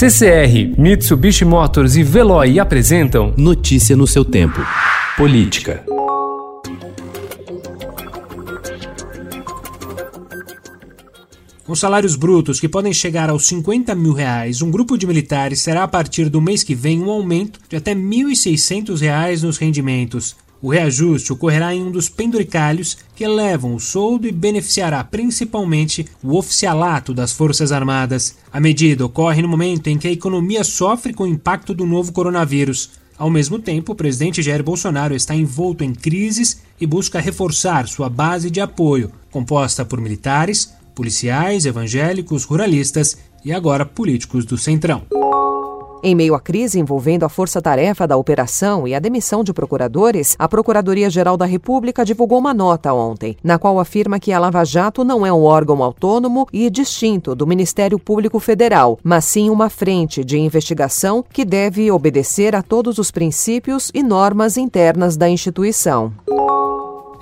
CCR, Mitsubishi Motors e Veloy apresentam Notícia no seu tempo. Política. Com salários brutos que podem chegar aos 50 mil reais, um grupo de militares será a partir do mês que vem um aumento de até 1.600 reais nos rendimentos. O reajuste ocorrerá em um dos penduricalhos que elevam o soldo e beneficiará principalmente o oficialato das Forças Armadas. A medida ocorre no momento em que a economia sofre com o impacto do novo coronavírus. Ao mesmo tempo, o presidente Jair Bolsonaro está envolto em crises e busca reforçar sua base de apoio, composta por militares, policiais, evangélicos, ruralistas e agora políticos do Centrão. Em meio à crise envolvendo a força-tarefa da operação e a demissão de procuradores, a Procuradoria-Geral da República divulgou uma nota ontem, na qual afirma que a Lava Jato não é um órgão autônomo e distinto do Ministério Público Federal, mas sim uma frente de investigação que deve obedecer a todos os princípios e normas internas da instituição.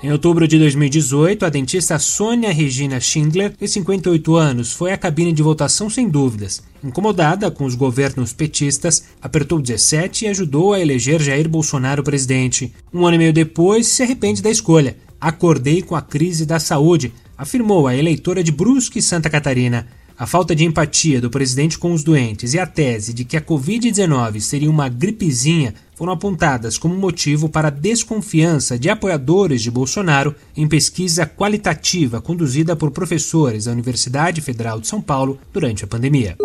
Em outubro de 2018, a dentista Sônia Regina Schindler, de 58 anos, foi à cabine de votação sem dúvidas. Incomodada com os governos petistas, apertou 17 e ajudou a eleger Jair Bolsonaro presidente. Um ano e meio depois, se arrepende da escolha. Acordei com a crise da saúde, afirmou a eleitora de Brusque, Santa Catarina. A falta de empatia do presidente com os doentes e a tese de que a Covid-19 seria uma gripezinha foram apontadas como motivo para a desconfiança de apoiadores de Bolsonaro em pesquisa qualitativa conduzida por professores da Universidade Federal de São Paulo durante a pandemia.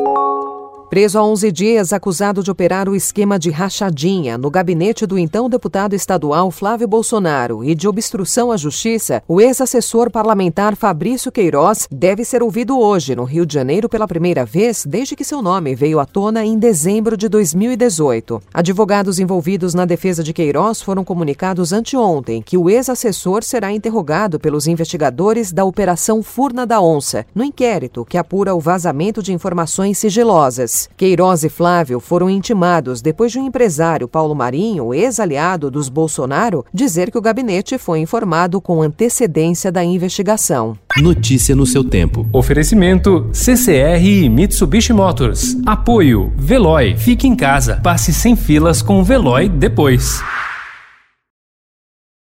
Preso há 11 dias, acusado de operar o esquema de rachadinha no gabinete do então deputado estadual Flávio Bolsonaro e de obstrução à justiça, o ex-assessor parlamentar Fabrício Queiroz deve ser ouvido hoje no Rio de Janeiro pela primeira vez desde que seu nome veio à tona em dezembro de 2018. Advogados envolvidos na defesa de Queiroz foram comunicados anteontem que o ex-assessor será interrogado pelos investigadores da Operação Furna da Onça, no inquérito que apura o vazamento de informações sigilosas. Queiroz e Flávio foram intimados depois de um empresário, Paulo Marinho, ex-aliado dos Bolsonaro, dizer que o gabinete foi informado com antecedência da investigação. Notícia no seu tempo. Oferecimento CCR e Mitsubishi Motors. Apoio Veloy. Fique em casa. Passe sem filas com o Veloy depois.